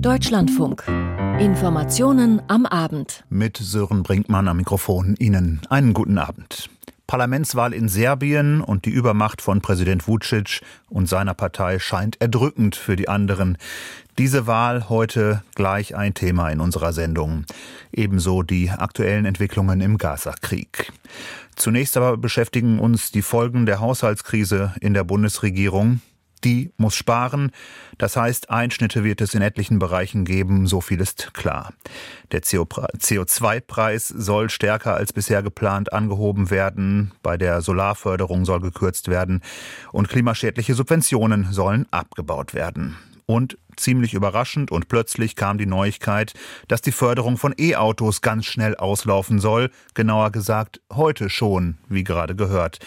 Deutschlandfunk. Informationen am Abend. Mit Sören Brinkmann am Mikrofon. Ihnen einen guten Abend. Parlamentswahl in Serbien und die Übermacht von Präsident Vucic und seiner Partei scheint erdrückend für die anderen. Diese Wahl heute gleich ein Thema in unserer Sendung. Ebenso die aktuellen Entwicklungen im Gaza-Krieg. Zunächst aber beschäftigen uns die Folgen der Haushaltskrise in der Bundesregierung die muss sparen. Das heißt, Einschnitte wird es in etlichen Bereichen geben, so viel ist klar. Der CO2-Preis soll stärker als bisher geplant angehoben werden, bei der Solarförderung soll gekürzt werden und klimaschädliche Subventionen sollen abgebaut werden. Und ziemlich überraschend und plötzlich kam die Neuigkeit, dass die Förderung von E-Autos ganz schnell auslaufen soll, genauer gesagt heute schon, wie gerade gehört.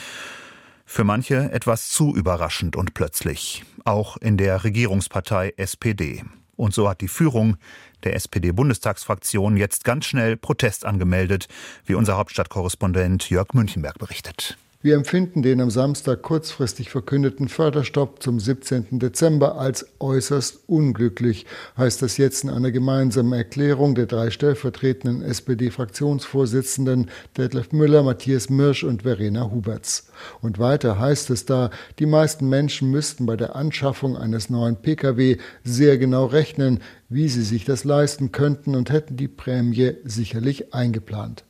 Für manche etwas zu überraschend und plötzlich, auch in der Regierungspartei SPD. Und so hat die Führung der SPD-Bundestagsfraktion jetzt ganz schnell Protest angemeldet, wie unser Hauptstadtkorrespondent Jörg Münchenberg berichtet. Wir empfinden den am Samstag kurzfristig verkündeten Förderstopp zum 17. Dezember als äußerst unglücklich, heißt das jetzt in einer gemeinsamen Erklärung der drei stellvertretenden SPD-Fraktionsvorsitzenden Detlef Müller, Matthias Mirsch und Verena Huberts. Und weiter heißt es da, die meisten Menschen müssten bei der Anschaffung eines neuen Pkw sehr genau rechnen, wie sie sich das leisten könnten und hätten die Prämie sicherlich eingeplant.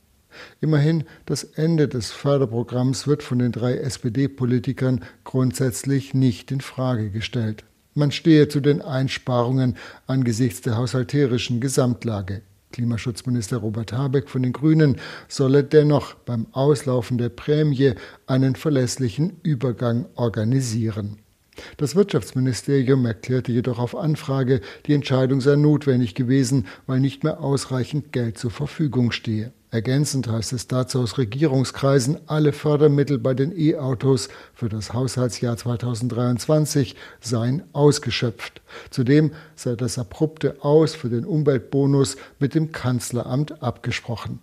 Immerhin, das Ende des Förderprogramms wird von den drei SPD-Politikern grundsätzlich nicht in Frage gestellt. Man stehe zu den Einsparungen angesichts der haushalterischen Gesamtlage. Klimaschutzminister Robert Habeck von den Grünen solle dennoch beim Auslaufen der Prämie einen verlässlichen Übergang organisieren. Das Wirtschaftsministerium erklärte jedoch auf Anfrage, die Entscheidung sei notwendig gewesen, weil nicht mehr ausreichend Geld zur Verfügung stehe. Ergänzend heißt es dazu aus Regierungskreisen, alle Fördermittel bei den E-Autos für das Haushaltsjahr 2023 seien ausgeschöpft. Zudem sei das abrupte Aus für den Umweltbonus mit dem Kanzleramt abgesprochen.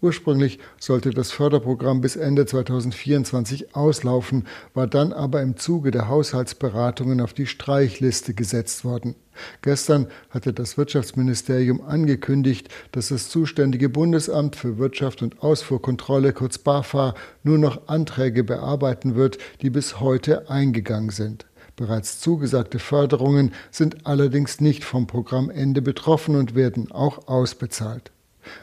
Ursprünglich sollte das Förderprogramm bis Ende 2024 auslaufen, war dann aber im Zuge der Haushaltsberatungen auf die Streichliste gesetzt worden. Gestern hatte das Wirtschaftsministerium angekündigt, dass das zuständige Bundesamt für Wirtschaft und Ausfuhrkontrolle, kurz BAFA, nur noch Anträge bearbeiten wird, die bis heute eingegangen sind. Bereits zugesagte Förderungen sind allerdings nicht vom Programmende betroffen und werden auch ausbezahlt.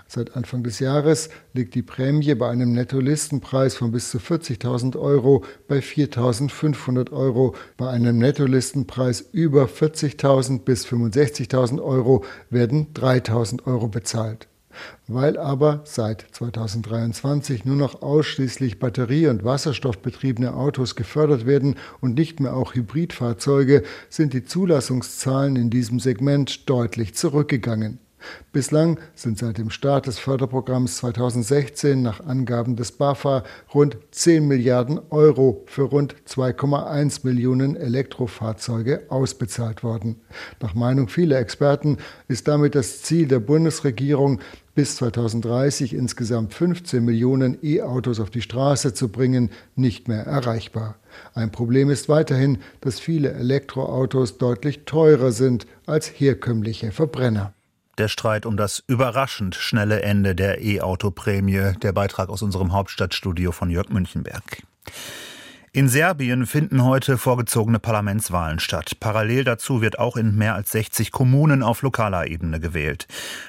Seit Anfang des Jahres liegt die Prämie bei einem Nettolistenpreis von bis zu 40.000 Euro bei 4.500 Euro. Bei einem Nettolistenpreis über 40.000 bis 65.000 Euro werden 3.000 Euro bezahlt. Weil aber seit 2023 nur noch ausschließlich batterie- und wasserstoffbetriebene Autos gefördert werden und nicht mehr auch Hybridfahrzeuge, sind die Zulassungszahlen in diesem Segment deutlich zurückgegangen. Bislang sind seit dem Start des Förderprogramms 2016 nach Angaben des BAFA rund 10 Milliarden Euro für rund 2,1 Millionen Elektrofahrzeuge ausbezahlt worden. Nach Meinung vieler Experten ist damit das Ziel der Bundesregierung, bis 2030 insgesamt 15 Millionen E-Autos auf die Straße zu bringen, nicht mehr erreichbar. Ein Problem ist weiterhin, dass viele Elektroautos deutlich teurer sind als herkömmliche Verbrenner der Streit um das überraschend schnelle Ende der E-Auto-Prämie. Der Beitrag aus unserem Hauptstadtstudio von Jörg Münchenberg. In Serbien finden heute vorgezogene Parlamentswahlen statt. Parallel dazu wird auch in mehr als 60 Kommunen auf lokaler Ebene gewählt.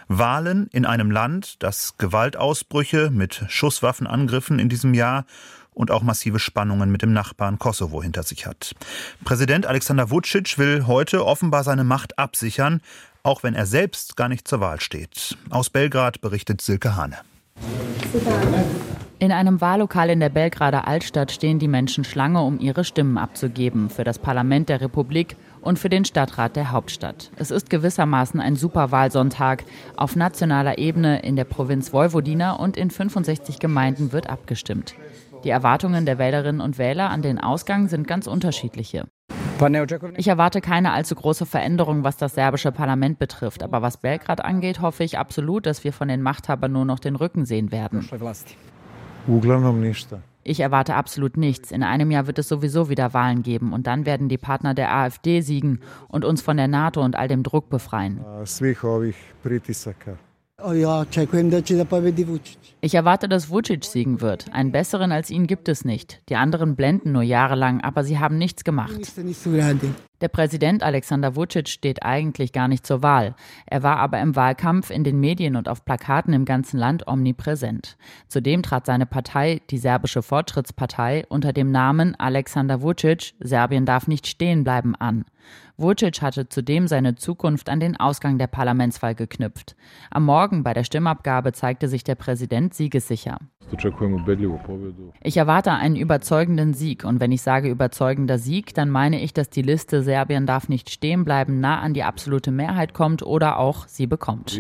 Wahlen in einem Land, das Gewaltausbrüche mit Schusswaffenangriffen in diesem Jahr und auch massive Spannungen mit dem Nachbarn Kosovo hinter sich hat. Präsident Alexander Vucic will heute offenbar seine Macht absichern, auch wenn er selbst gar nicht zur Wahl steht. Aus Belgrad berichtet Silke Hane. In einem Wahllokal in der Belgrader Altstadt stehen die Menschen Schlange, um ihre Stimmen abzugeben für das Parlament der Republik und für den Stadtrat der Hauptstadt. Es ist gewissermaßen ein Superwahlsonntag. Auf nationaler Ebene in der Provinz Vojvodina und in 65 Gemeinden wird abgestimmt. Die Erwartungen der Wählerinnen und Wähler an den Ausgang sind ganz unterschiedliche. Ich erwarte keine allzu große Veränderung, was das serbische Parlament betrifft. Aber was Belgrad angeht, hoffe ich absolut, dass wir von den Machthabern nur noch den Rücken sehen werden. Ich erwarte absolut nichts. In einem Jahr wird es sowieso wieder Wahlen geben und dann werden die Partner der AfD siegen und uns von der NATO und all dem Druck befreien. Oh ich erwarte, dass Vucic siegen wird. Einen besseren als ihn gibt es nicht. Die anderen blenden nur jahrelang, aber sie haben nichts gemacht. Der Präsident Alexander Vucic steht eigentlich gar nicht zur Wahl. Er war aber im Wahlkampf in den Medien und auf Plakaten im ganzen Land omnipräsent. Zudem trat seine Partei, die Serbische Fortschrittspartei, unter dem Namen Alexander Vucic, Serbien darf nicht stehen bleiben, an. Vucic hatte zudem seine Zukunft an den Ausgang der Parlamentswahl geknüpft. Am Morgen bei der Stimmabgabe zeigte sich der Präsident siegessicher. Ich erwarte einen überzeugenden Sieg und wenn ich sage überzeugender Sieg, dann meine ich, dass die Liste Serbien darf nicht stehen bleiben nah an die absolute Mehrheit kommt oder auch sie bekommt.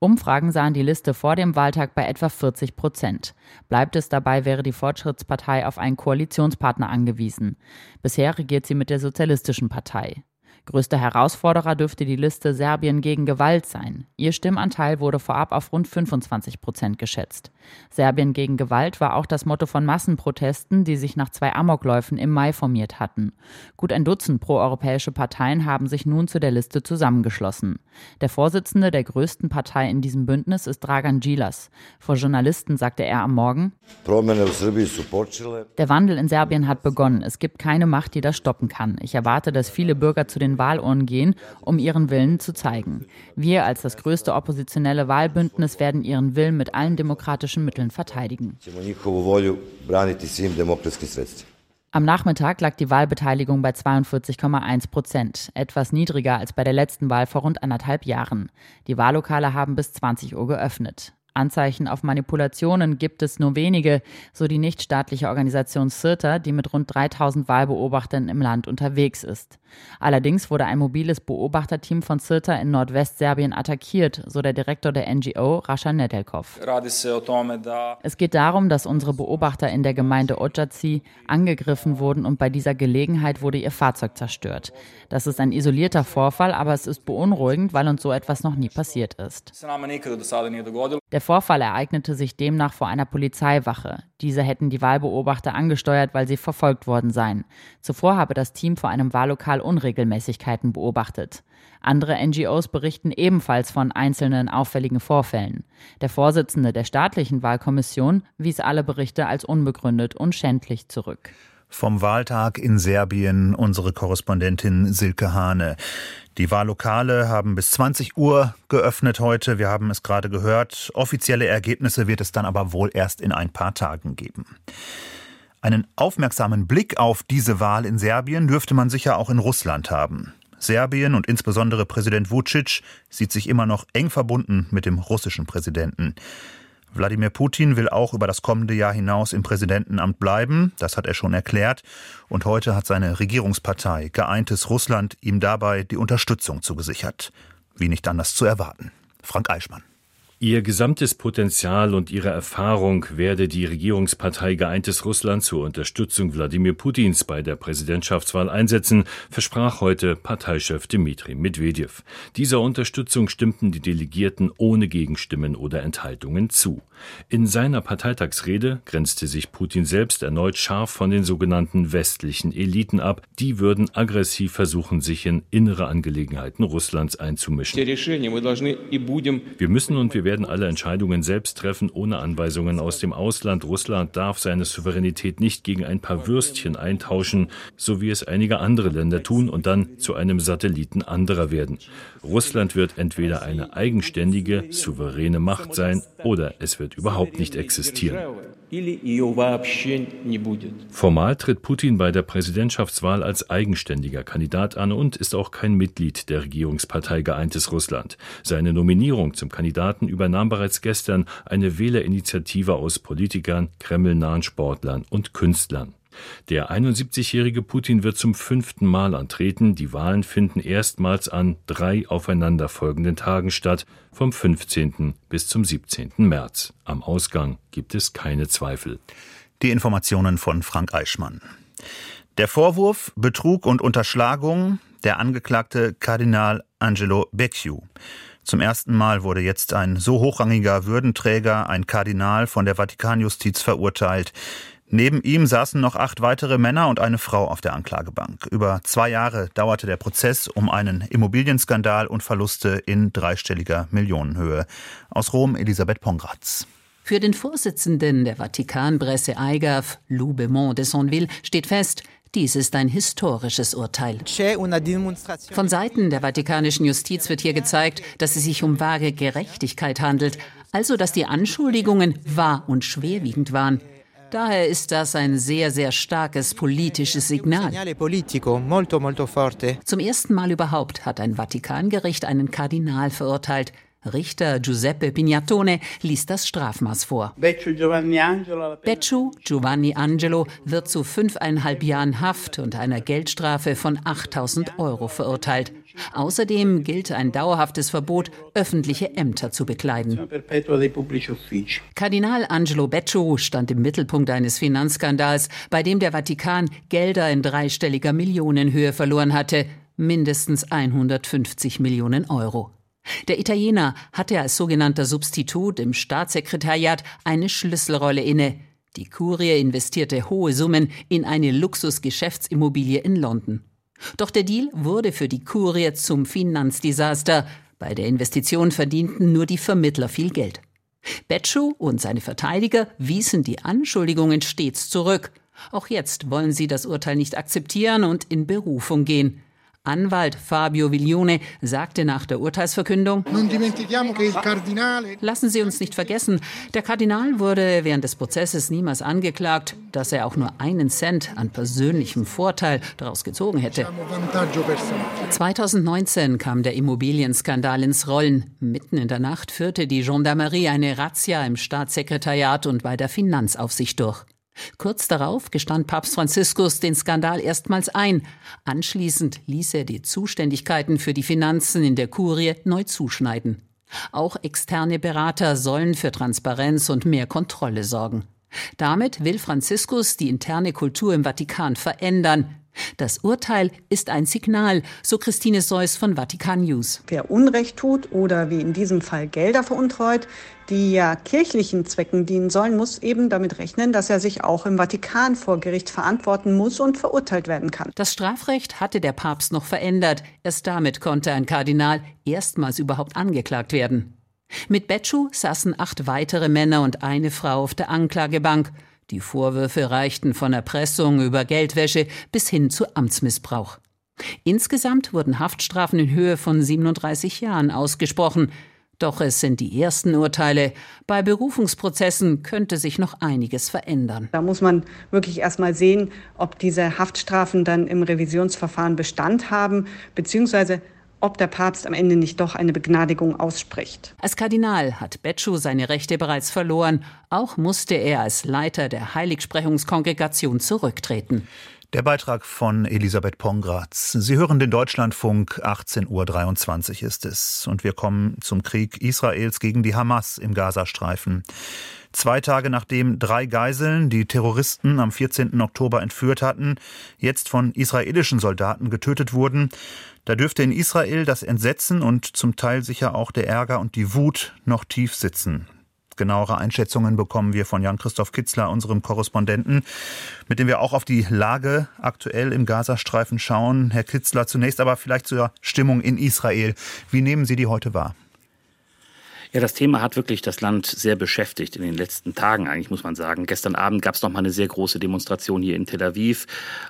Umfragen sahen die Liste vor dem Wahltag bei etwa 40 Prozent. Bleibt es dabei, wäre die Fortschrittspartei auf einen Koalitionspartner angewiesen. Bisher regiert sie mit der Sozialistischen Partei. Größter Herausforderer dürfte die Liste Serbien gegen Gewalt sein. Ihr Stimmanteil wurde vorab auf rund 25 Prozent geschätzt. Serbien gegen Gewalt war auch das Motto von Massenprotesten, die sich nach zwei Amokläufen im Mai formiert hatten. Gut ein Dutzend proeuropäische Parteien haben sich nun zu der Liste zusammengeschlossen. Der Vorsitzende der größten Partei in diesem Bündnis ist Dragan Gilas. Vor Journalisten sagte er am Morgen, der Wandel in Serbien hat begonnen. Es gibt keine Macht, die das stoppen kann. Ich erwarte, dass viele Bürger zu den Wahlurnen gehen, um ihren Willen zu zeigen. Wir als das größte oppositionelle Wahlbündnis werden ihren Willen mit allen demokratischen Mitteln verteidigen. Am Nachmittag lag die Wahlbeteiligung bei 42,1 Prozent, etwas niedriger als bei der letzten Wahl vor rund anderthalb Jahren. Die Wahllokale haben bis 20 Uhr geöffnet. Anzeichen auf Manipulationen gibt es nur wenige, so die nichtstaatliche Organisation CIRTA, die mit rund 3000 Wahlbeobachtern im Land unterwegs ist. Allerdings wurde ein mobiles Beobachterteam von CIRTA in Nordwestserbien attackiert, so der Direktor der NGO, Rascha Nedelkov. Es geht darum, dass unsere Beobachter in der Gemeinde Ojaci angegriffen wurden und bei dieser Gelegenheit wurde ihr Fahrzeug zerstört. Das ist ein isolierter Vorfall, aber es ist beunruhigend, weil uns so etwas noch nie passiert ist. Der Vorfall ereignete sich demnach vor einer Polizeiwache. Diese hätten die Wahlbeobachter angesteuert, weil sie verfolgt worden seien. Zuvor habe das Team vor einem Wahllokal Unregelmäßigkeiten beobachtet. Andere NGOs berichten ebenfalls von einzelnen auffälligen Vorfällen. Der Vorsitzende der staatlichen Wahlkommission wies alle Berichte als unbegründet und schändlich zurück. Vom Wahltag in Serbien unsere Korrespondentin Silke Hane. Die Wahllokale haben bis 20 Uhr geöffnet heute. Wir haben es gerade gehört. Offizielle Ergebnisse wird es dann aber wohl erst in ein paar Tagen geben. Einen aufmerksamen Blick auf diese Wahl in Serbien dürfte man sicher auch in Russland haben. Serbien und insbesondere Präsident Vucic sieht sich immer noch eng verbunden mit dem russischen Präsidenten. Wladimir Putin will auch über das kommende Jahr hinaus im Präsidentenamt bleiben, das hat er schon erklärt, und heute hat seine Regierungspartei Geeintes Russland ihm dabei die Unterstützung zugesichert. Wie nicht anders zu erwarten. Frank Eichmann. Ihr gesamtes Potenzial und ihre Erfahrung werde die Regierungspartei Geeintes Russland zur Unterstützung Wladimir Putins bei der Präsidentschaftswahl einsetzen, versprach heute Parteichef Dmitri Medvedev. Dieser Unterstützung stimmten die Delegierten ohne Gegenstimmen oder Enthaltungen zu. In seiner Parteitagsrede grenzte sich Putin selbst erneut scharf von den sogenannten westlichen Eliten ab. Die würden aggressiv versuchen, sich in innere Angelegenheiten Russlands einzumischen. Wir müssen und wir werden alle Entscheidungen selbst treffen, ohne Anweisungen aus dem Ausland. Russland darf seine Souveränität nicht gegen ein paar Würstchen eintauschen, so wie es einige andere Länder tun und dann zu einem Satelliten anderer werden. Russland wird entweder eine eigenständige, souveräne Macht sein oder es wird überhaupt nicht existieren. Formal tritt Putin bei der Präsidentschaftswahl als eigenständiger Kandidat an und ist auch kein Mitglied der Regierungspartei Geeintes Russland. Seine Nominierung zum Kandidaten übernahm bereits gestern eine Wählerinitiative aus Politikern, kremlnahen Sportlern und Künstlern. Der 71-jährige Putin wird zum fünften Mal antreten. Die Wahlen finden erstmals an drei aufeinanderfolgenden Tagen statt, vom 15. bis zum 17. März. Am Ausgang gibt es keine Zweifel. Die Informationen von Frank Eichmann. Der Vorwurf Betrug und Unterschlagung der Angeklagte Kardinal Angelo Becciu. Zum ersten Mal wurde jetzt ein so hochrangiger Würdenträger, ein Kardinal, von der Vatikanjustiz verurteilt. Neben ihm saßen noch acht weitere Männer und eine Frau auf der Anklagebank. Über zwei Jahre dauerte der Prozess um einen Immobilienskandal und Verluste in dreistelliger Millionenhöhe. Aus Rom Elisabeth Pongratz. Für den Vorsitzenden der Vatikanpresse EIGAF, Lou Beaumont de Sonville, steht fest, dies ist ein historisches Urteil. Von Seiten der vatikanischen Justiz wird hier gezeigt, dass es sich um wahre Gerechtigkeit handelt, also dass die Anschuldigungen wahr und schwerwiegend waren. Daher ist das ein sehr, sehr starkes politisches Signal. Zum ersten Mal überhaupt hat ein Vatikangericht einen Kardinal verurteilt. Richter Giuseppe Pignatone liest das Strafmaß vor. Becciu Giovanni Angelo wird zu fünfeinhalb Jahren Haft und einer Geldstrafe von 8000 Euro verurteilt. Außerdem gilt ein dauerhaftes Verbot, öffentliche Ämter zu bekleiden. Kardinal Angelo Becciu stand im Mittelpunkt eines Finanzskandals, bei dem der Vatikan Gelder in dreistelliger Millionenhöhe verloren hatte, mindestens 150 Millionen Euro. Der Italiener hatte als sogenannter Substitut im Staatssekretariat eine Schlüsselrolle inne. Die Kurie investierte hohe Summen in eine Luxusgeschäftsimmobilie in London. Doch der Deal wurde für die Kurie zum Finanzdesaster. Bei der Investition verdienten nur die Vermittler viel Geld. Betschow und seine Verteidiger wiesen die Anschuldigungen stets zurück. Auch jetzt wollen sie das Urteil nicht akzeptieren und in Berufung gehen. Anwalt Fabio Viglione sagte nach der Urteilsverkündung, Lassen Sie uns nicht vergessen, der Kardinal wurde während des Prozesses niemals angeklagt, dass er auch nur einen Cent an persönlichem Vorteil daraus gezogen hätte. 2019 kam der Immobilienskandal ins Rollen. Mitten in der Nacht führte die Gendarmerie eine Razzia im Staatssekretariat und bei der Finanzaufsicht durch. Kurz darauf gestand Papst Franziskus den Skandal erstmals ein. Anschließend ließ er die Zuständigkeiten für die Finanzen in der Kurie neu zuschneiden. Auch externe Berater sollen für Transparenz und mehr Kontrolle sorgen. Damit will Franziskus die interne Kultur im Vatikan verändern. Das Urteil ist ein Signal, so Christine Seuss von Vatikan News. Wer Unrecht tut oder wie in diesem Fall Gelder veruntreut, die ja kirchlichen Zwecken dienen sollen, muss eben damit rechnen, dass er sich auch im Vatikan vor Gericht verantworten muss und verurteilt werden kann. Das Strafrecht hatte der Papst noch verändert. Erst damit konnte ein Kardinal erstmals überhaupt angeklagt werden. Mit Betschu saßen acht weitere Männer und eine Frau auf der Anklagebank. Die Vorwürfe reichten von Erpressung über Geldwäsche bis hin zu Amtsmissbrauch. Insgesamt wurden Haftstrafen in Höhe von 37 Jahren ausgesprochen. Doch es sind die ersten Urteile. Bei Berufungsprozessen könnte sich noch einiges verändern. Da muss man wirklich erst mal sehen, ob diese Haftstrafen dann im Revisionsverfahren Bestand haben, beziehungsweise ob der Papst am Ende nicht doch eine Begnadigung ausspricht. Als Kardinal hat Betschu seine Rechte bereits verloren. Auch musste er als Leiter der Heiligsprechungskongregation zurücktreten. Der Beitrag von Elisabeth Pongratz. Sie hören den Deutschlandfunk, 18.23 Uhr ist es. Und wir kommen zum Krieg Israels gegen die Hamas im Gazastreifen. Zwei Tage nachdem drei Geiseln, die Terroristen am 14. Oktober entführt hatten, jetzt von israelischen Soldaten getötet wurden, da dürfte in Israel das Entsetzen und zum Teil sicher auch der Ärger und die Wut noch tief sitzen. Genauere Einschätzungen bekommen wir von Jan-Christoph Kitzler, unserem Korrespondenten, mit dem wir auch auf die Lage aktuell im Gazastreifen schauen. Herr Kitzler, zunächst aber vielleicht zur Stimmung in Israel. Wie nehmen Sie die heute wahr? Ja, das Thema hat wirklich das Land sehr beschäftigt in den letzten Tagen, eigentlich muss man sagen. Gestern Abend gab es noch mal eine sehr große Demonstration hier in Tel Aviv.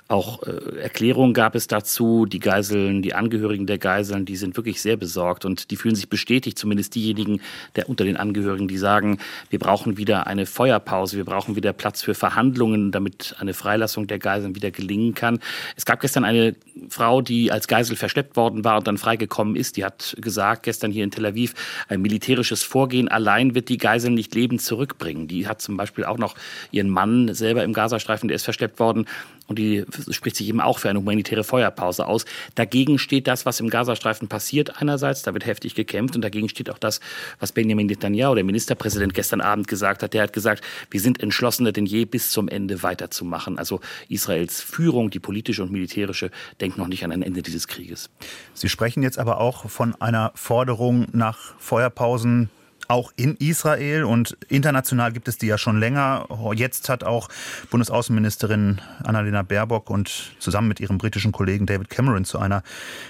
Auch äh, Erklärungen gab es dazu. Die Geiseln, die Angehörigen der Geiseln, die sind wirklich sehr besorgt und die fühlen sich bestätigt, zumindest diejenigen der unter den Angehörigen, die sagen, wir brauchen wieder eine Feuerpause, wir brauchen wieder Platz für Verhandlungen, damit eine Freilassung der Geiseln wieder gelingen kann. Es gab gestern eine Frau, die als Geisel verschleppt worden war und dann freigekommen ist, die hat gesagt, gestern hier in Tel Aviv, ein militärischer militärisches Vorgehen allein wird die Geiseln nicht lebend zurückbringen. Die hat zum Beispiel auch noch ihren Mann selber im Gazastreifen, der ist verschleppt worden. Und die spricht sich eben auch für eine humanitäre Feuerpause aus. Dagegen steht das, was im Gazastreifen passiert einerseits. Da wird heftig gekämpft. Und dagegen steht auch das, was Benjamin Netanyahu, der Ministerpräsident, gestern Abend gesagt hat. Der hat gesagt, wir sind entschlossener denn je, bis zum Ende weiterzumachen. Also Israels Führung, die politische und militärische, denkt noch nicht an ein Ende dieses Krieges. Sie sprechen jetzt aber auch von einer Forderung nach Feuerpausen auch in Israel und international gibt es die ja schon länger. Jetzt hat auch Bundesaußenministerin Annalena Baerbock und zusammen mit ihrem britischen Kollegen David Cameron zu einer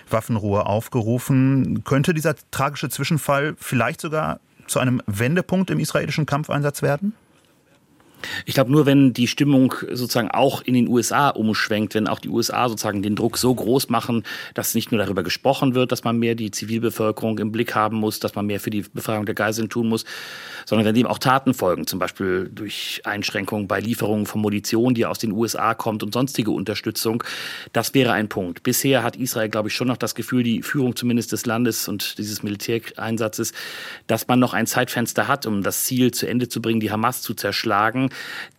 Waffenruhe aufgerufen. Könnte dieser tragische Zwischenfall vielleicht sogar zu einem Wendepunkt im israelischen Kampfeinsatz werden? Ich glaube, nur wenn die Stimmung sozusagen auch in den USA umschwenkt, wenn auch die USA sozusagen den Druck so groß machen, dass nicht nur darüber gesprochen wird, dass man mehr die Zivilbevölkerung im Blick haben muss, dass man mehr für die Befreiung der Geiseln tun muss, sondern wenn dem auch Taten folgen, zum Beispiel durch Einschränkungen bei Lieferungen von Munition, die aus den USA kommt und sonstige Unterstützung, das wäre ein Punkt. Bisher hat Israel, glaube ich, schon noch das Gefühl, die Führung zumindest des Landes und dieses Militäreinsatzes, dass man noch ein Zeitfenster hat, um das Ziel zu Ende zu bringen, die Hamas zu zerschlagen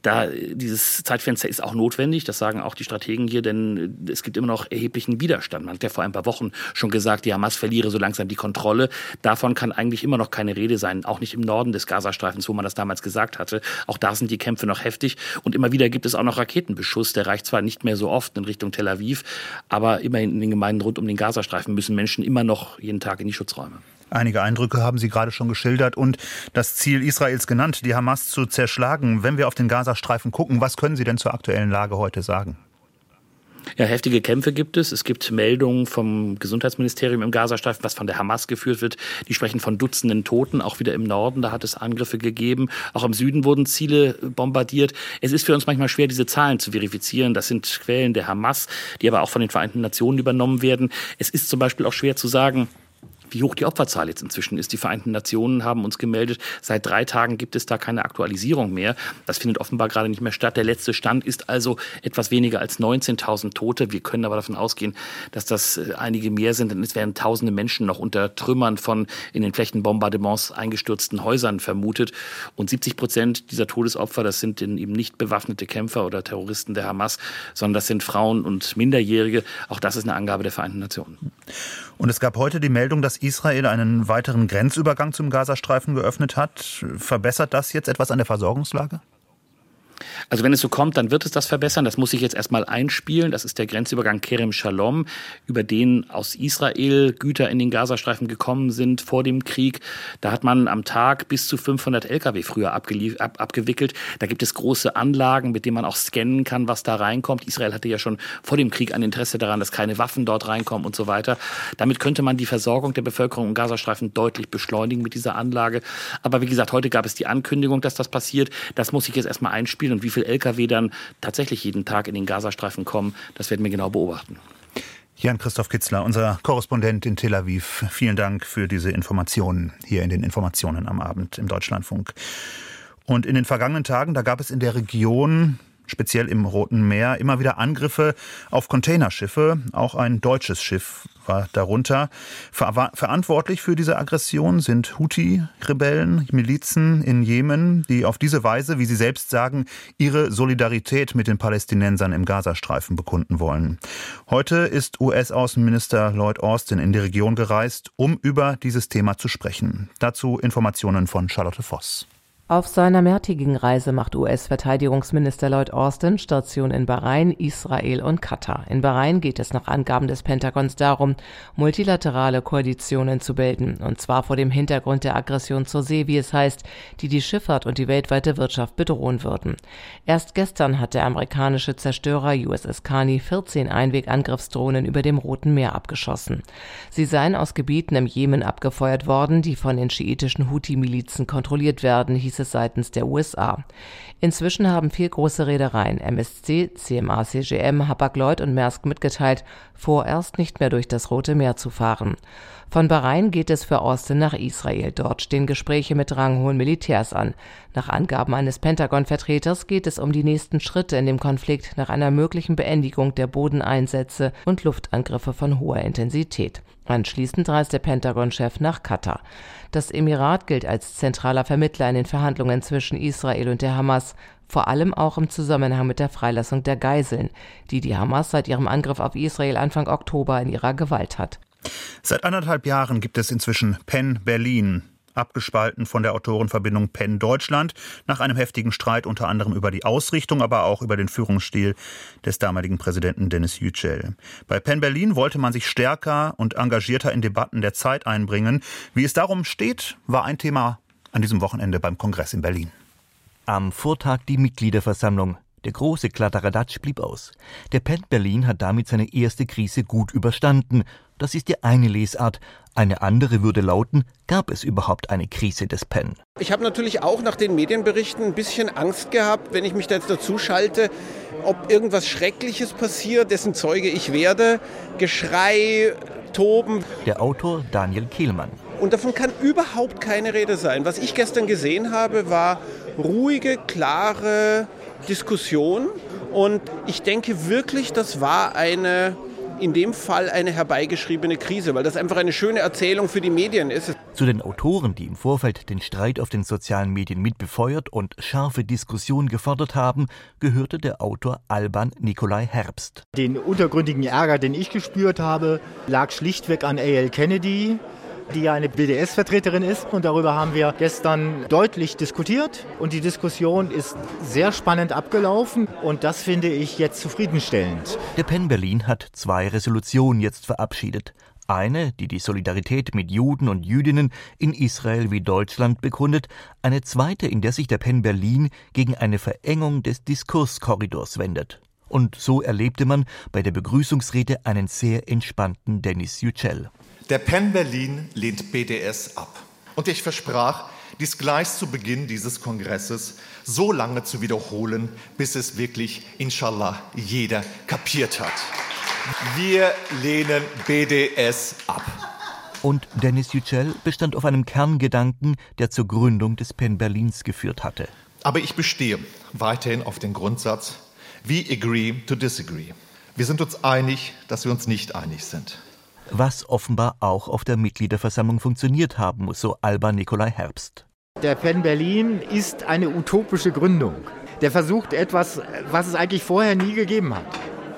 da, dieses Zeitfenster ist auch notwendig, das sagen auch die Strategen hier, denn es gibt immer noch erheblichen Widerstand. Man hat ja vor ein paar Wochen schon gesagt, die Hamas verliere so langsam die Kontrolle. Davon kann eigentlich immer noch keine Rede sein, auch nicht im Norden des Gazastreifens, wo man das damals gesagt hatte. Auch da sind die Kämpfe noch heftig und immer wieder gibt es auch noch Raketenbeschuss. Der reicht zwar nicht mehr so oft in Richtung Tel Aviv, aber immerhin in den Gemeinden rund um den Gazastreifen müssen Menschen immer noch jeden Tag in die Schutzräume. Einige Eindrücke haben Sie gerade schon geschildert und das Ziel Israels genannt, die Hamas zu zerschlagen. Wenn wir auf den Gazastreifen gucken, was können Sie denn zur aktuellen Lage heute sagen? Ja, heftige Kämpfe gibt es. Es gibt Meldungen vom Gesundheitsministerium im Gazastreifen, was von der Hamas geführt wird. Die sprechen von Dutzenden Toten, auch wieder im Norden. Da hat es Angriffe gegeben. Auch im Süden wurden Ziele bombardiert. Es ist für uns manchmal schwer, diese Zahlen zu verifizieren. Das sind Quellen der Hamas, die aber auch von den Vereinten Nationen übernommen werden. Es ist zum Beispiel auch schwer zu sagen, wie hoch die Opferzahl jetzt inzwischen ist. Die Vereinten Nationen haben uns gemeldet, seit drei Tagen gibt es da keine Aktualisierung mehr. Das findet offenbar gerade nicht mehr statt. Der letzte Stand ist also etwas weniger als 19.000 Tote. Wir können aber davon ausgehen, dass das äh, einige mehr sind, denn es werden tausende Menschen noch unter Trümmern von in den Flächenbombardements eingestürzten Häusern vermutet. Und 70 Prozent dieser Todesopfer, das sind eben nicht bewaffnete Kämpfer oder Terroristen der Hamas, sondern das sind Frauen und Minderjährige. Auch das ist eine Angabe der Vereinten Nationen. Und es gab heute die Meldung, dass Israel einen weiteren Grenzübergang zum Gazastreifen geöffnet hat. Verbessert das jetzt etwas an der Versorgungslage? Also wenn es so kommt, dann wird es das verbessern. Das muss ich jetzt erstmal einspielen. Das ist der Grenzübergang Kerem Shalom, über den aus Israel Güter in den Gazastreifen gekommen sind vor dem Krieg. Da hat man am Tag bis zu 500 Lkw früher ab, abgewickelt. Da gibt es große Anlagen, mit denen man auch scannen kann, was da reinkommt. Israel hatte ja schon vor dem Krieg ein Interesse daran, dass keine Waffen dort reinkommen und so weiter. Damit könnte man die Versorgung der Bevölkerung im Gazastreifen deutlich beschleunigen mit dieser Anlage. Aber wie gesagt, heute gab es die Ankündigung, dass das passiert. Das muss ich jetzt erstmal einspielen und wie viel Lkw dann tatsächlich jeden Tag in den Gazastreifen kommen, das werden wir genau beobachten. Jan-Christoph Kitzler, unser Korrespondent in Tel Aviv. Vielen Dank für diese Informationen hier in den Informationen am Abend im Deutschlandfunk. Und in den vergangenen Tagen, da gab es in der Region speziell im Roten Meer, immer wieder Angriffe auf Containerschiffe. Auch ein deutsches Schiff war darunter. Ver verantwortlich für diese Aggression sind Houthi-Rebellen, Milizen in Jemen, die auf diese Weise, wie sie selbst sagen, ihre Solidarität mit den Palästinensern im Gazastreifen bekunden wollen. Heute ist US-Außenminister Lloyd Austin in die Region gereist, um über dieses Thema zu sprechen. Dazu Informationen von Charlotte Voss. Auf seiner mehrtägigen Reise macht US-Verteidigungsminister Lloyd Austin Station in Bahrain, Israel und Katar. In Bahrain geht es nach Angaben des Pentagons darum, multilaterale Koalitionen zu bilden, und zwar vor dem Hintergrund der Aggression zur See, wie es heißt, die die Schifffahrt und die weltweite Wirtschaft bedrohen würden. Erst gestern hat der amerikanische Zerstörer USS Carney 14 Einwegangriffsdrohnen über dem Roten Meer abgeschossen. Sie seien aus Gebieten im Jemen abgefeuert worden, die von den schiitischen Houthi-Milizen kontrolliert werden, hieß es seitens der USA. Inzwischen haben vier große Reedereien MSC, CMA CGM, Hapag-Lloyd und Maersk mitgeteilt, vorerst nicht mehr durch das Rote Meer zu fahren. Von Bahrain geht es für Austin nach Israel. Dort stehen Gespräche mit ranghohen Militärs an. Nach Angaben eines Pentagon-Vertreters geht es um die nächsten Schritte in dem Konflikt nach einer möglichen Beendigung der Bodeneinsätze und Luftangriffe von hoher Intensität. Anschließend reist der Pentagon-Chef nach Katar. Das Emirat gilt als zentraler Vermittler in den Verhandlungen zwischen Israel und der Hamas, vor allem auch im Zusammenhang mit der Freilassung der Geiseln, die die Hamas seit ihrem Angriff auf Israel Anfang Oktober in ihrer Gewalt hat. Seit anderthalb Jahren gibt es inzwischen Penn Berlin, abgespalten von der Autorenverbindung Penn Deutschland, nach einem heftigen Streit unter anderem über die Ausrichtung, aber auch über den Führungsstil des damaligen Präsidenten Dennis Yücel. Bei Penn Berlin wollte man sich stärker und engagierter in Debatten der Zeit einbringen. Wie es darum steht, war ein Thema an diesem Wochenende beim Kongress in Berlin. Am Vortag die Mitgliederversammlung. Der große Kladderadatsch blieb aus. Der Penn Berlin hat damit seine erste Krise gut überstanden. Das ist die eine Lesart. Eine andere würde lauten, gab es überhaupt eine Krise des Penn? Ich habe natürlich auch nach den Medienberichten ein bisschen Angst gehabt, wenn ich mich da jetzt dazu schalte, ob irgendwas Schreckliches passiert, dessen Zeuge ich werde. Geschrei, Toben. Der Autor Daniel Kehlmann. Und davon kann überhaupt keine Rede sein. Was ich gestern gesehen habe, war ruhige, klare Diskussion. Und ich denke wirklich, das war eine in dem Fall eine herbeigeschriebene Krise, weil das einfach eine schöne Erzählung für die Medien ist. Zu den Autoren, die im Vorfeld den Streit auf den sozialen Medien mitbefeuert und scharfe Diskussionen gefordert haben, gehörte der Autor Alban Nikolai Herbst. Den untergründigen Ärger, den ich gespürt habe, lag schlichtweg an A.L. Kennedy, die ja eine BDS-Vertreterin ist. Und darüber haben wir gestern deutlich diskutiert. Und die Diskussion ist sehr spannend abgelaufen. Und das finde ich jetzt zufriedenstellend. Der Penn Berlin hat zwei Resolutionen jetzt verabschiedet. Eine, die die Solidarität mit Juden und Jüdinnen in Israel wie Deutschland begründet, eine zweite, in der sich der Penn Berlin gegen eine Verengung des Diskurskorridors wendet. Und so erlebte man bei der Begrüßungsrede einen sehr entspannten Dennis Yücel. Der Penn Berlin lehnt BDS ab. Und ich versprach, dies gleich zu Beginn dieses Kongresses so lange zu wiederholen, bis es wirklich, inshallah, jeder kapiert hat. Wir lehnen BDS ab. Und Dennis Yücel bestand auf einem Kerngedanken, der zur Gründung des Penn Berlins geführt hatte. Aber ich bestehe weiterhin auf den Grundsatz, we agree to disagree. Wir sind uns einig, dass wir uns nicht einig sind was offenbar auch auf der Mitgliederversammlung funktioniert haben muss, so Alba Nikolai Herbst. Der Penn Berlin ist eine utopische Gründung. Der versucht etwas, was es eigentlich vorher nie gegeben hat.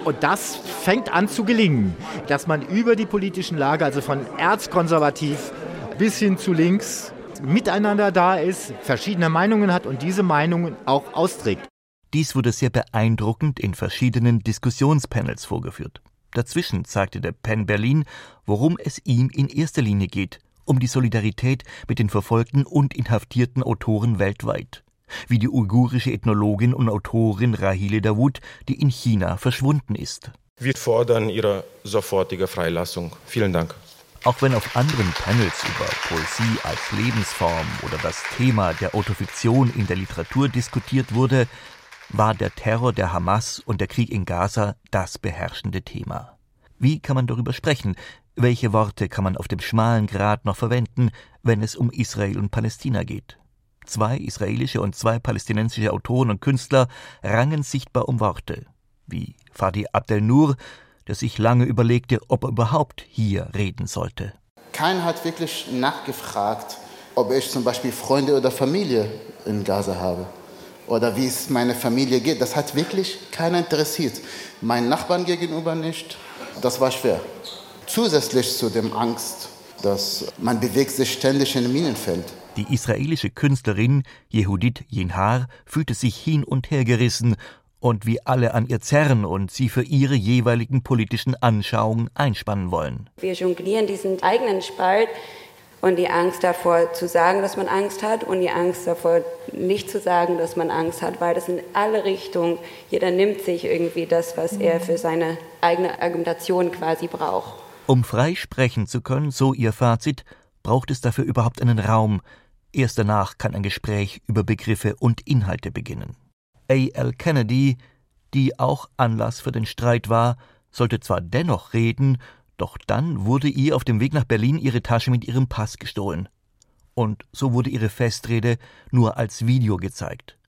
Und das fängt an zu gelingen, dass man über die politischen Lager, also von erzkonservativ bis hin zu links, miteinander da ist, verschiedene Meinungen hat und diese Meinungen auch austrägt. Dies wurde sehr beeindruckend in verschiedenen Diskussionspanels vorgeführt. Dazwischen zeigte der Penn Berlin, worum es ihm in erster Linie geht, um die Solidarität mit den verfolgten und inhaftierten Autoren weltweit, wie die uigurische Ethnologin und Autorin Rahile Dawood, die in China verschwunden ist. Wir fordern ihre sofortige Freilassung. Vielen Dank. Auch wenn auf anderen Panels über Poesie als Lebensform oder das Thema der Autofiktion in der Literatur diskutiert wurde, war der Terror der Hamas und der Krieg in Gaza das beherrschende Thema. Wie kann man darüber sprechen? Welche Worte kann man auf dem schmalen Grat noch verwenden, wenn es um Israel und Palästina geht? Zwei israelische und zwei palästinensische Autoren und Künstler rangen sichtbar um Worte, wie Fadi Abdel Nur, der sich lange überlegte, ob er überhaupt hier reden sollte. Keiner hat wirklich nachgefragt, ob ich zum Beispiel Freunde oder Familie in Gaza habe oder wie es meiner Familie geht. Das hat wirklich keiner interessiert. Meinen Nachbarn gegenüber nicht. Das war schwer. Zusätzlich zu dem Angst, dass man bewegt sich ständig in Minenfeld. Die israelische Künstlerin Yehudit Jinhar fühlte sich hin und her gerissen und wie alle an ihr zerren und sie für ihre jeweiligen politischen Anschauungen einspannen wollen. Wir jonglieren diesen eigenen Spalt und die Angst davor zu sagen, dass man Angst hat und die Angst davor nicht zu sagen, dass man Angst hat, weil das in alle Richtungen, jeder nimmt sich irgendwie das, was er für seine eigene Argumentation quasi braucht. Um frei sprechen zu können, so ihr Fazit, braucht es dafür überhaupt einen Raum. Erst danach kann ein Gespräch über Begriffe und Inhalte beginnen. A.L. Kennedy, die auch Anlass für den Streit war, sollte zwar dennoch reden, doch dann wurde ihr auf dem Weg nach Berlin ihre Tasche mit ihrem Pass gestohlen. Und so wurde ihre Festrede nur als Video gezeigt.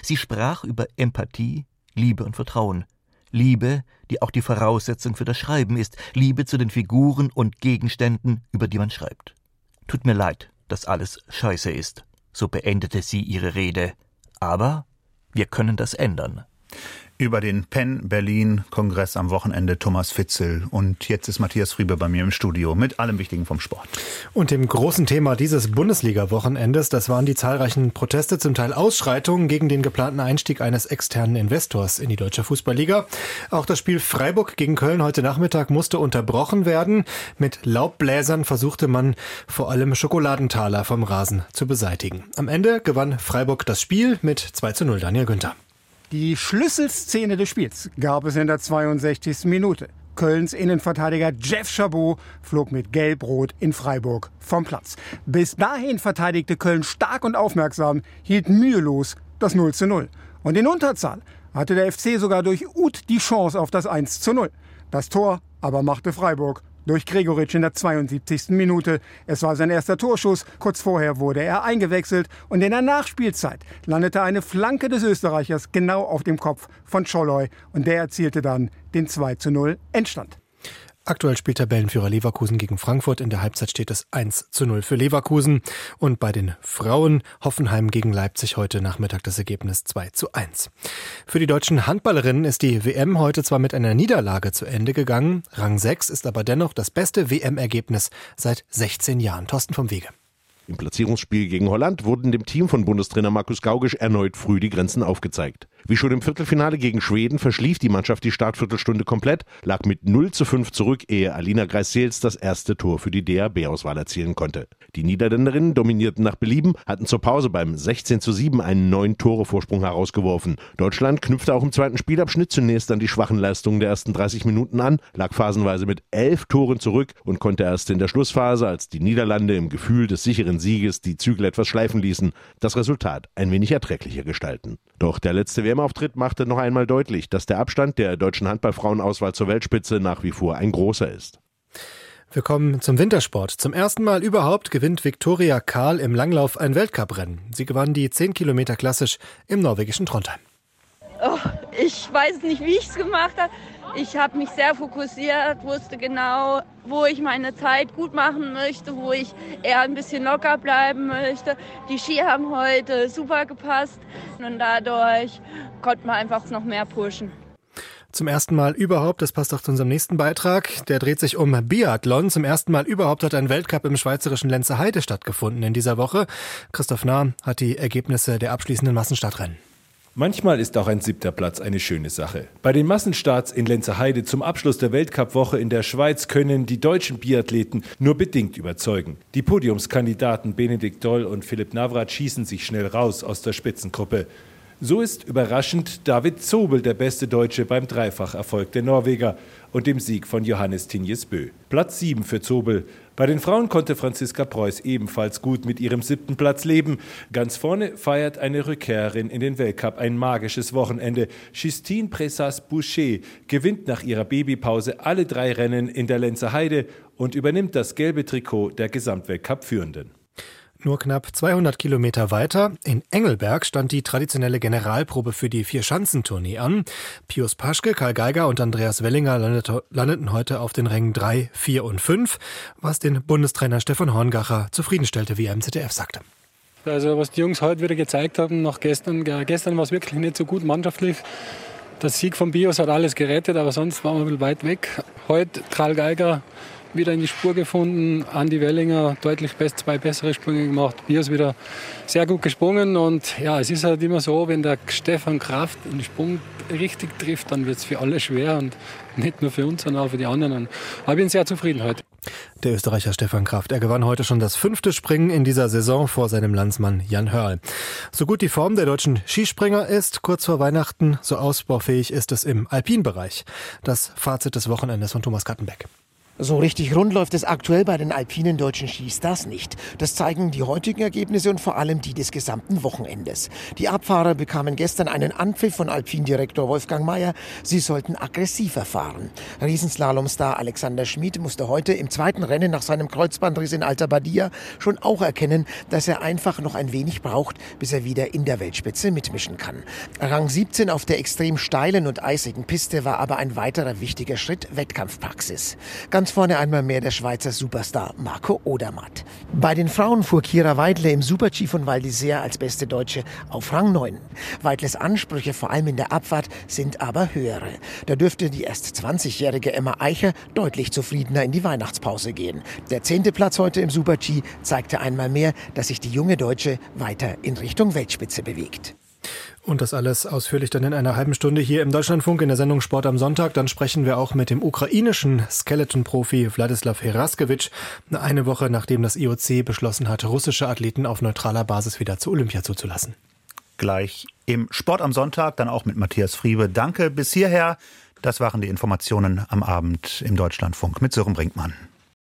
Sie sprach über Empathie, Liebe und Vertrauen. Liebe, die auch die Voraussetzung für das Schreiben ist, Liebe zu den Figuren und Gegenständen, über die man schreibt. Tut mir leid, dass alles scheiße ist, so beendete sie ihre Rede. Aber wir können das ändern über den Penn Berlin Kongress am Wochenende Thomas Fitzel. Und jetzt ist Matthias Friebe bei mir im Studio mit allem Wichtigen vom Sport. Und dem großen Thema dieses Bundesliga-Wochenendes, das waren die zahlreichen Proteste, zum Teil Ausschreitungen gegen den geplanten Einstieg eines externen Investors in die deutsche Fußballliga. Auch das Spiel Freiburg gegen Köln heute Nachmittag musste unterbrochen werden. Mit Laubbläsern versuchte man vor allem Schokoladentaler vom Rasen zu beseitigen. Am Ende gewann Freiburg das Spiel mit 2 zu 0 Daniel Günther. Die Schlüsselszene des Spiels gab es in der 62. Minute. Kölns Innenverteidiger Jeff Chabot flog mit Gelb-Rot in Freiburg vom Platz. Bis dahin verteidigte Köln stark und aufmerksam, hielt mühelos das 0 zu 0. Und in Unterzahl hatte der FC sogar durch Uth die Chance auf das 1 zu 0. Das Tor aber machte Freiburg durch Gregoritsch in der 72. Minute. Es war sein erster Torschuss. Kurz vorher wurde er eingewechselt und in der Nachspielzeit landete eine Flanke des Österreichers genau auf dem Kopf von Scholloy und der erzielte dann den 2 zu 0 Endstand. Aktuell spielt Tabellenführer Leverkusen gegen Frankfurt. In der Halbzeit steht es 1 zu 0 für Leverkusen. Und bei den Frauen Hoffenheim gegen Leipzig heute Nachmittag das Ergebnis 2 zu 1. Für die deutschen Handballerinnen ist die WM heute zwar mit einer Niederlage zu Ende gegangen. Rang 6 ist aber dennoch das beste WM-Ergebnis seit 16 Jahren. Thorsten vom Wege. Im Platzierungsspiel gegen Holland wurden dem Team von Bundestrainer Markus Gaugisch erneut früh die Grenzen aufgezeigt. Wie schon im Viertelfinale gegen Schweden verschlief die Mannschaft die Startviertelstunde komplett, lag mit 0 zu 5 zurück, ehe Alina Greissels das erste Tor für die DAB-Auswahl erzielen konnte. Die Niederländerinnen dominierten nach Belieben, hatten zur Pause beim 16 zu 7 einen neuen Tore-Vorsprung herausgeworfen. Deutschland knüpfte auch im zweiten Spielabschnitt zunächst an die schwachen Leistungen der ersten 30 Minuten an, lag phasenweise mit elf Toren zurück und konnte erst in der Schlussphase, als die Niederlande im Gefühl des sicheren Sieges die Zügel etwas schleifen ließen, das Resultat ein wenig erträglicher gestalten. Doch der letzte WM-Auftritt machte noch einmal deutlich, dass der Abstand der deutschen Handballfrauenauswahl zur Weltspitze nach wie vor ein großer ist. Wir kommen zum Wintersport. Zum ersten Mal überhaupt gewinnt Viktoria Karl im Langlauf ein Weltcuprennen. Sie gewann die 10 Kilometer klassisch im norwegischen Trondheim. Oh, ich weiß nicht, wie ich es gemacht habe. Ich habe mich sehr fokussiert, wusste genau, wo ich meine Zeit gut machen möchte, wo ich eher ein bisschen locker bleiben möchte. Die Ski haben heute super gepasst und dadurch konnte man einfach noch mehr pushen. Zum ersten Mal überhaupt, das passt auch zu unserem nächsten Beitrag, der dreht sich um Biathlon. Zum ersten Mal überhaupt hat ein Weltcup im schweizerischen Lenzerheide stattgefunden in dieser Woche. Christoph Nahm hat die Ergebnisse der abschließenden Massenstartrennen. Manchmal ist auch ein siebter Platz eine schöne Sache. Bei den Massenstarts in Lenzerheide zum Abschluss der Weltcup-Woche in der Schweiz können die deutschen Biathleten nur bedingt überzeugen. Die Podiumskandidaten Benedikt Doll und Philipp Navrat schießen sich schnell raus aus der Spitzengruppe. So ist überraschend David Zobel der beste Deutsche beim Dreifacherfolg der Norweger und dem Sieg von Johannes Tinjes Bö. Platz 7 für Zobel. Bei den Frauen konnte Franziska Preuß ebenfalls gut mit ihrem siebten Platz leben. Ganz vorne feiert eine Rückkehrerin in den Weltcup ein magisches Wochenende. Justine Pressas-Boucher gewinnt nach ihrer Babypause alle drei Rennen in der Lenzer Heide und übernimmt das gelbe Trikot der Gesamtweltcup-Führenden. Nur knapp 200 Kilometer weiter, in Engelberg, stand die traditionelle Generalprobe für die Vier-Schanzentournee an. Pius Paschke, Karl Geiger und Andreas Wellinger landeten heute auf den Rängen 3, 4 und 5, was den Bundestrainer Stefan Horngacher zufriedenstellte, wie er im ZDF sagte. Also was die Jungs heute wieder gezeigt haben, nach gestern, gestern war es wirklich nicht so gut mannschaftlich. Der Sieg von Bios hat alles gerettet, aber sonst waren wir ein bisschen weit weg. Heute Karl Geiger wieder in die Spur gefunden. Andi Wellinger deutlich best, zwei bessere Sprünge gemacht. Biers wieder sehr gut gesprungen. Und ja, es ist halt immer so, wenn der Stefan Kraft den Sprung richtig trifft, dann wird es für alle schwer und nicht nur für uns, sondern auch für die anderen. Aber ich bin sehr zufrieden heute. Der Österreicher Stefan Kraft. Er gewann heute schon das fünfte Springen in dieser Saison vor seinem Landsmann Jan Hörl. So gut die Form der deutschen Skispringer ist, kurz vor Weihnachten, so ausbaufähig ist es im Alpinbereich. Das Fazit des Wochenendes von Thomas Kattenbeck. So richtig rund läuft es aktuell bei den alpinen deutschen Skistars nicht. Das zeigen die heutigen Ergebnisse und vor allem die des gesamten Wochenendes. Die Abfahrer bekamen gestern einen Anpfiff von Alpindirektor Wolfgang Mayer. Sie sollten aggressiver fahren. Riesenslalomstar Alexander Schmid musste heute im zweiten Rennen nach seinem Kreuzbandriss in Alta Badia schon auch erkennen, dass er einfach noch ein wenig braucht, bis er wieder in der Weltspitze mitmischen kann. Rang 17 auf der extrem steilen und eisigen Piste war aber ein weiterer wichtiger Schritt Wettkampfpraxis. Ganz vorne einmal mehr der Schweizer Superstar Marco Odermatt. Bei den Frauen fuhr Kira Weidle im Super-G von Val als beste Deutsche auf Rang 9. Weidles Ansprüche, vor allem in der Abfahrt, sind aber höhere. Da dürfte die erst 20-jährige Emma Eicher deutlich zufriedener in die Weihnachtspause gehen. Der zehnte Platz heute im Super-G zeigte einmal mehr, dass sich die junge Deutsche weiter in Richtung Weltspitze bewegt. Und das alles ausführlich dann in einer halben Stunde hier im Deutschlandfunk in der Sendung Sport am Sonntag. Dann sprechen wir auch mit dem ukrainischen Skeleton-Profi Wladislav Heraskewitsch. Eine Woche nachdem das IOC beschlossen hat, russische Athleten auf neutraler Basis wieder zu Olympia zuzulassen. Gleich im Sport am Sonntag, dann auch mit Matthias Friebe. Danke bis hierher. Das waren die Informationen am Abend im Deutschlandfunk mit Sören Brinkmann.